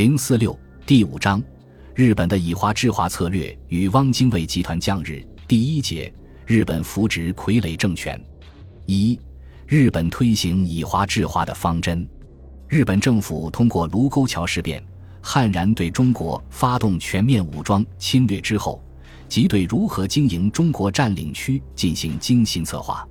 零四六第五章，日本的以华制华策略与汪精卫集团降日。第一节，日本扶植傀儡政权。一、日本推行以华制华的方针。日本政府通过卢沟桥事变，悍然对中国发动全面武装侵略之后，即对如何经营中国占领区进行精心策划。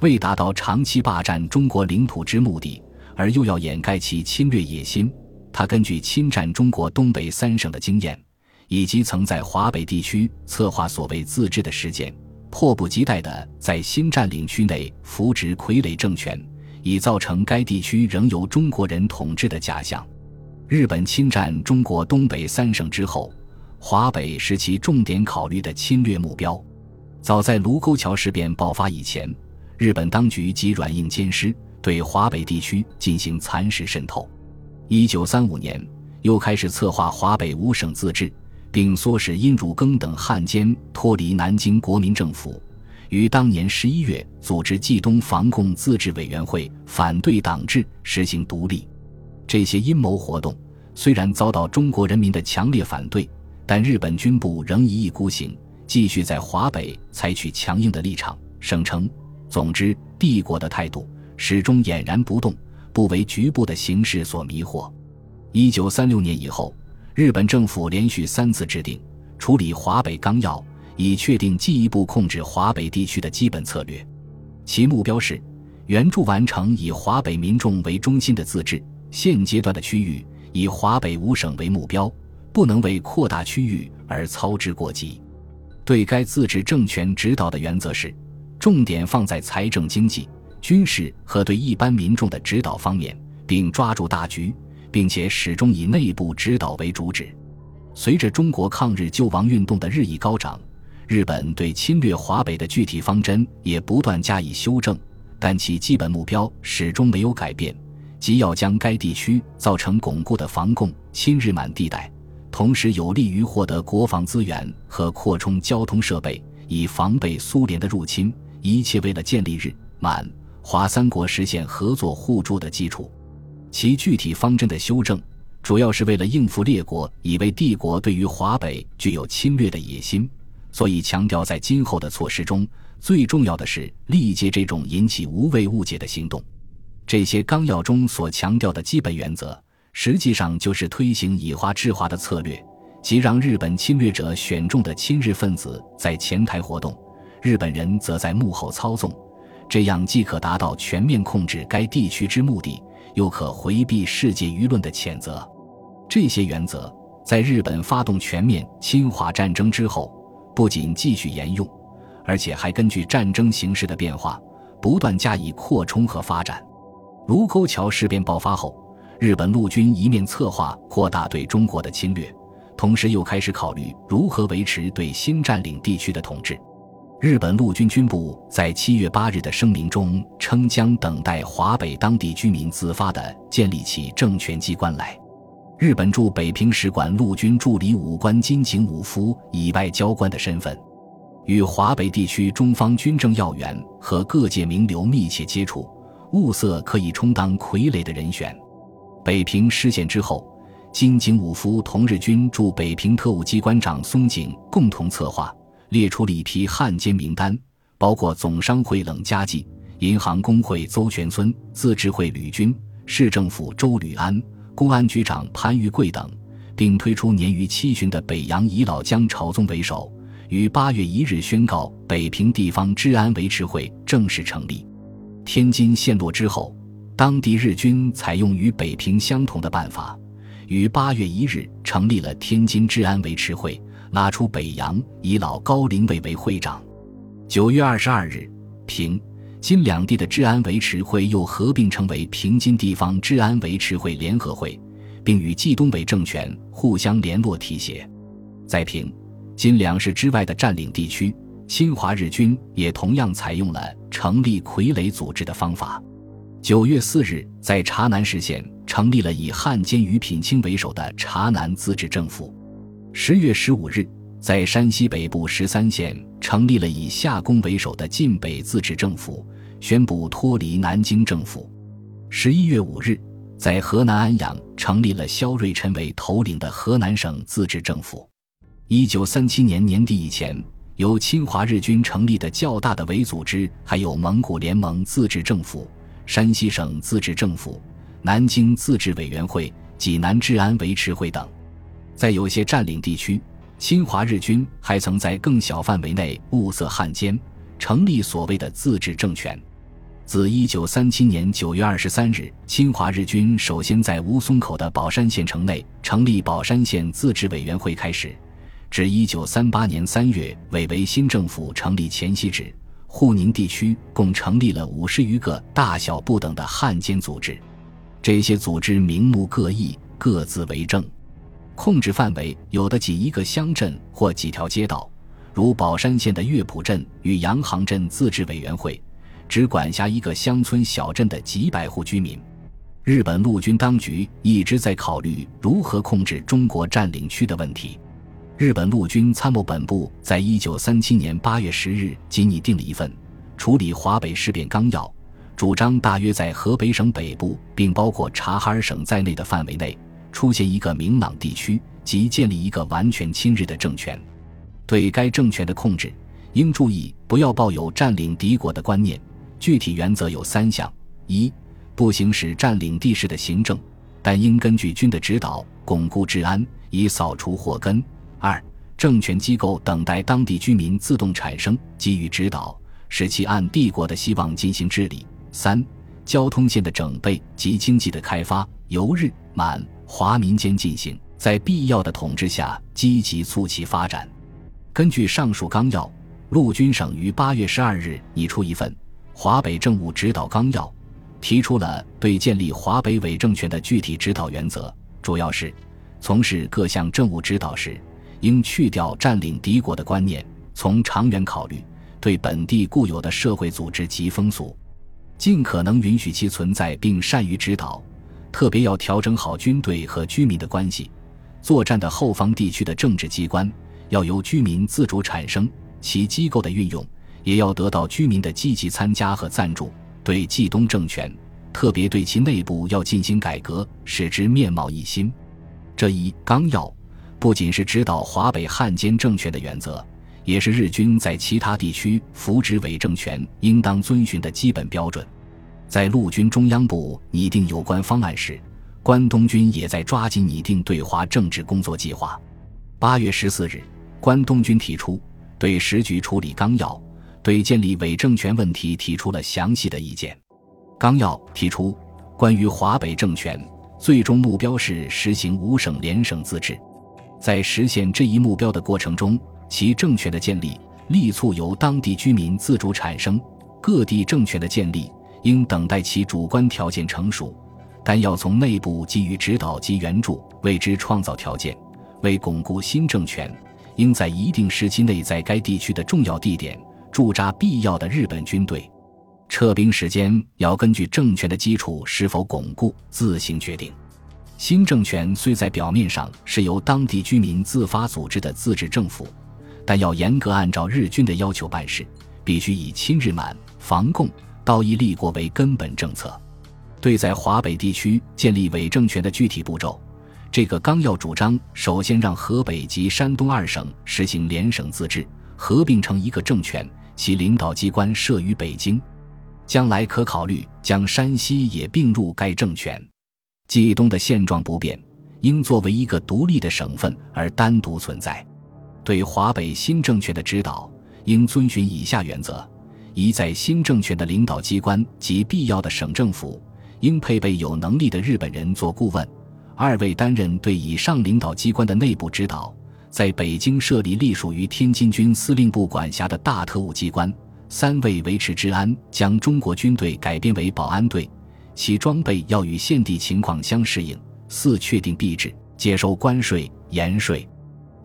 为达到长期霸占中国领土之目的，而又要掩盖其侵略野心。他根据侵占中国东北三省的经验，以及曾在华北地区策划所谓自治的实践，迫不及待地在新占领区内扶植傀儡政权，以造成该地区仍由中国人统治的假象。日本侵占中国东北三省之后，华北是其重点考虑的侵略目标。早在卢沟桥事变爆发以前，日本当局即软硬兼施，对华北地区进行蚕食渗透。一九三五年，又开始策划华北五省自治，并唆使殷汝耕等汉奸脱离南京国民政府，于当年十一月组织冀东防共自治委员会，反对党治，实行独立。这些阴谋活动虽然遭到中国人民的强烈反对，但日本军部仍一意孤行，继续在华北采取强硬的立场，声称：“总之，帝国的态度始终俨然不动。”不为局部的形势所迷惑。一九三六年以后，日本政府连续三次制定处理华北纲要，以确定进一步控制华北地区的基本策略。其目标是援助完成以华北民众为中心的自治。现阶段的区域以华北五省为目标，不能为扩大区域而操之过急。对该自治政权指导的原则是，重点放在财政经济。军事和对一般民众的指导方面，并抓住大局，并且始终以内部指导为主旨。随着中国抗日救亡运动的日益高涨，日本对侵略华北的具体方针也不断加以修正，但其基本目标始终没有改变，即要将该地区造成巩固的防共亲日满地带，同时有利于获得国防资源和扩充交通设备，以防备苏联的入侵。一切为了建立日满。华三国实现合作互助的基础，其具体方针的修正，主要是为了应付列国以为帝国对于华北具有侵略的野心，所以强调在今后的措施中，最重要的是力戒这种引起无谓误解的行动。这些纲要中所强调的基本原则，实际上就是推行以华制华的策略，即让日本侵略者选中的亲日分子在前台活动，日本人则在幕后操纵。这样既可达到全面控制该地区之目的，又可回避世界舆论的谴责。这些原则在日本发动全面侵华战争之后，不仅继续沿用，而且还根据战争形势的变化，不断加以扩充和发展。卢沟桥事变爆发后，日本陆军一面策划扩大对中国的侵略，同时又开始考虑如何维持对新占领地区的统治。日本陆军军部在七月八日的声明中称，将等待华北当地居民自发地建立起政权机关来。日本驻北平使馆陆军助理武官金井武夫以外交官的身份，与华北地区中方军政要员和各界名流密切接触，物色可以充当傀儡的人选。北平失陷之后，金井武夫同日军驻北平特务机关长松井共同策划。列出了一批汉奸名单，包括总商会冷家骥、银行工会邹全村、自治会吕军、市政府周吕安、公安局长潘玉贵等，并推出年逾七旬的北洋遗老江朝宗为首，于八月一日宣告北平地方治安维持会正式成立。天津陷落之后，当地日军采用与北平相同的办法，于八月一日成立了天津治安维持会。拉出北洋以老高林伟为会长。九月二十二日，平津两地的治安维持会又合并成为平津地方治安维持会联合会，并与冀东北政权互相联络提携。在平津两市之外的占领地区，侵华日军也同样采用了成立傀儡组织的方法。九月四日，在察南市县成立了以汉奸于品清为首的察南自治政府。十月十五日，在山西北部十三县成立了以夏公为首的晋北自治政府，宣布脱离南京政府。十一月五日，在河南安阳成立了萧瑞臣为头领的河南省自治政府。一九三七年年底以前，由侵华日军成立的较大的伪组织还有蒙古联盟自治政府、山西省自治政府、南京自治委员会、济南治安维持会等。在有些占领地区，侵华日军还曾在更小范围内物色汉奸，成立所谓的自治政权。自一九三七年九月二十三日，侵华日军首先在吴淞口的宝山县城内成立宝山县自治委员会开始，至一九三八年三月伪为新政府成立前夕止，沪宁地区共成立了五十余个大小不等的汉奸组织。这些组织名目各异，各自为政。控制范围有的仅一个乡镇或几条街道，如宝山县的乐浦镇与洋行镇自治委员会，只管辖一个乡村小镇的几百户居民。日本陆军当局一直在考虑如何控制中国占领区的问题。日本陆军参谋本部在一九三七年八月十日仅拟定了一份处理华北事变纲要，主张大约在河北省北部，并包括察哈尔省在内的范围内。出现一个明朗地区，即建立一个完全亲日的政权。对该政权的控制，应注意不要抱有占领敌国的观念。具体原则有三项：一、不行使占领地式的行政，但应根据军的指导，巩固治安，以扫除祸根；二、政权机构等待当地居民自动产生，给予指导，使其按帝国的希望进行治理；三、交通线的整备及经济的开发，由日满。华民间进行，在必要的统治下，积极促其发展。根据上述纲要，陆军省于八月十二日拟出一份《华北政务指导纲要》，提出了对建立华北伪政权的具体指导原则，主要是：从事各项政务指导时，应去掉占领敌国的观念，从长远考虑，对本地固有的社会组织及风俗，尽可能允许其存在，并善于指导。特别要调整好军队和居民的关系，作战的后方地区的政治机关要由居民自主产生，其机构的运用也要得到居民的积极参加和赞助。对冀东政权，特别对其内部要进行改革，使之面貌一新。这一纲要不仅是指导华北汉奸政权的原则，也是日军在其他地区扶植伪政权应当遵循的基本标准。在陆军中央部拟定有关方案时，关东军也在抓紧拟定对华政治工作计划。八月十四日，关东军提出对时局处理纲要，对建立伪政权问题提出了详细的意见。纲要提出，关于华北政权，最终目标是实行五省联省自治。在实现这一目标的过程中，其政权的建立力促由当地居民自主产生，各地政权的建立。应等待其主观条件成熟，但要从内部给予指导及援助，为之创造条件。为巩固新政权，应在一定时期内在该地区的重要地点驻扎必要的日本军队，撤兵时间要根据政权的基础是否巩固自行决定。新政权虽在表面上是由当地居民自发组织的自治政府，但要严格按照日军的要求办事，必须以亲日满、防共。道义立国为根本政策，对在华北地区建立伪政权的具体步骤，这个纲要主张首先让河北及山东二省实行联省自治，合并成一个政权，其领导机关设于北京。将来可考虑将山西也并入该政权。冀东的现状不变，应作为一个独立的省份而单独存在。对华北新政权的指导，应遵循以下原则。一在新政权的领导机关及必要的省政府，应配备有能力的日本人做顾问；二为担任对以上领导机关的内部指导，在北京设立隶属于天津军司令部管辖的大特务机关；三为维持治安，将中国军队改编为保安队，其装备要与现地情况相适应；四确定币制，接收关税、盐税。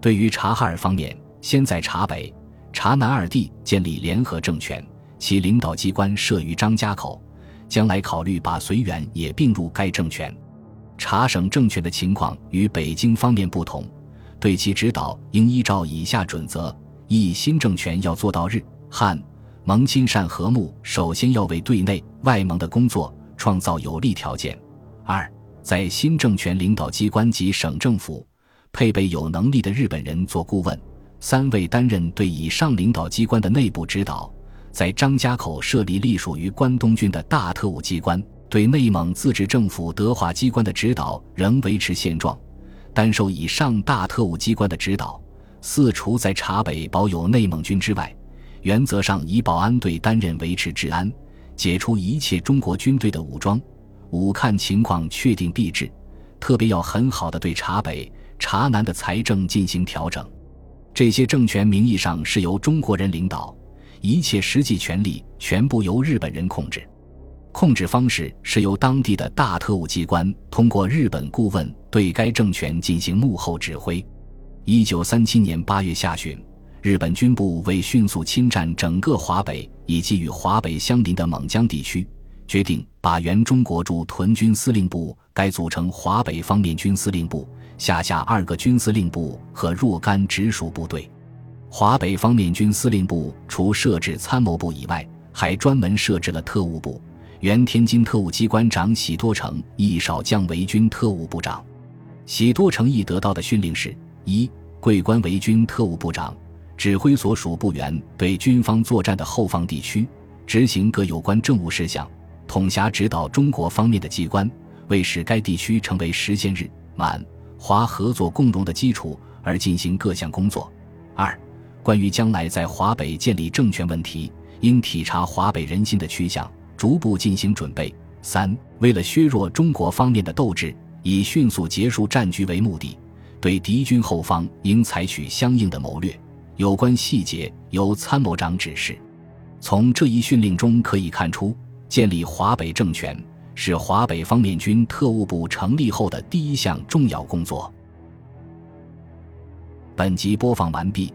对于察哈尔方面，先在察北、察南二地建立联合政权。其领导机关设于张家口，将来考虑把绥远也并入该政权。察省政权的情况与北京方面不同，对其指导应依照以下准则：一、新政权要做到日汉蒙亲善和睦，首先要为对内外蒙的工作创造有利条件；二、在新政权领导机关及省政府配备有能力的日本人做顾问，三位担任对以上领导机关的内部指导。在张家口设立隶属于关东军的大特务机关，对内蒙自治政府德化机关的指导仍维持现状，单受以上大特务机关的指导。四除在察北保有内蒙军之外，原则上以保安队担任维持治安，解除一切中国军队的武装。五看情况确定币制，特别要很好的对察北、察南的财政进行调整。这些政权名义上是由中国人领导。一切实际权力全部由日本人控制，控制方式是由当地的大特务机关通过日本顾问对该政权进行幕后指挥。一九三七年八月下旬，日本军部为迅速侵占整个华北以及与华北相邻的蒙江地区，决定把原中国驻屯军司令部改组成华北方面军司令部，下辖二个军司令部和若干直属部队。华北方面军司令部除设置参谋部以外，还专门设置了特务部。原天津特务机关长喜多诚亦少将为军特务部长。喜多诚亦得到的训令是：一、桂官为军特务部长，指挥所属部员对军方作战的后方地区执行各有关政务事项，统辖指导中国方面的机关，为使该地区成为实现日满华合作共荣的基础而进行各项工作。二、关于将来在华北建立政权问题，应体察华北人心的趋向，逐步进行准备。三、为了削弱中国方面的斗志，以迅速结束战局为目的，对敌军后方应采取相应的谋略。有关细节由参谋长指示。从这一训令中可以看出，建立华北政权是华北方面军特务部成立后的第一项重要工作。本集播放完毕。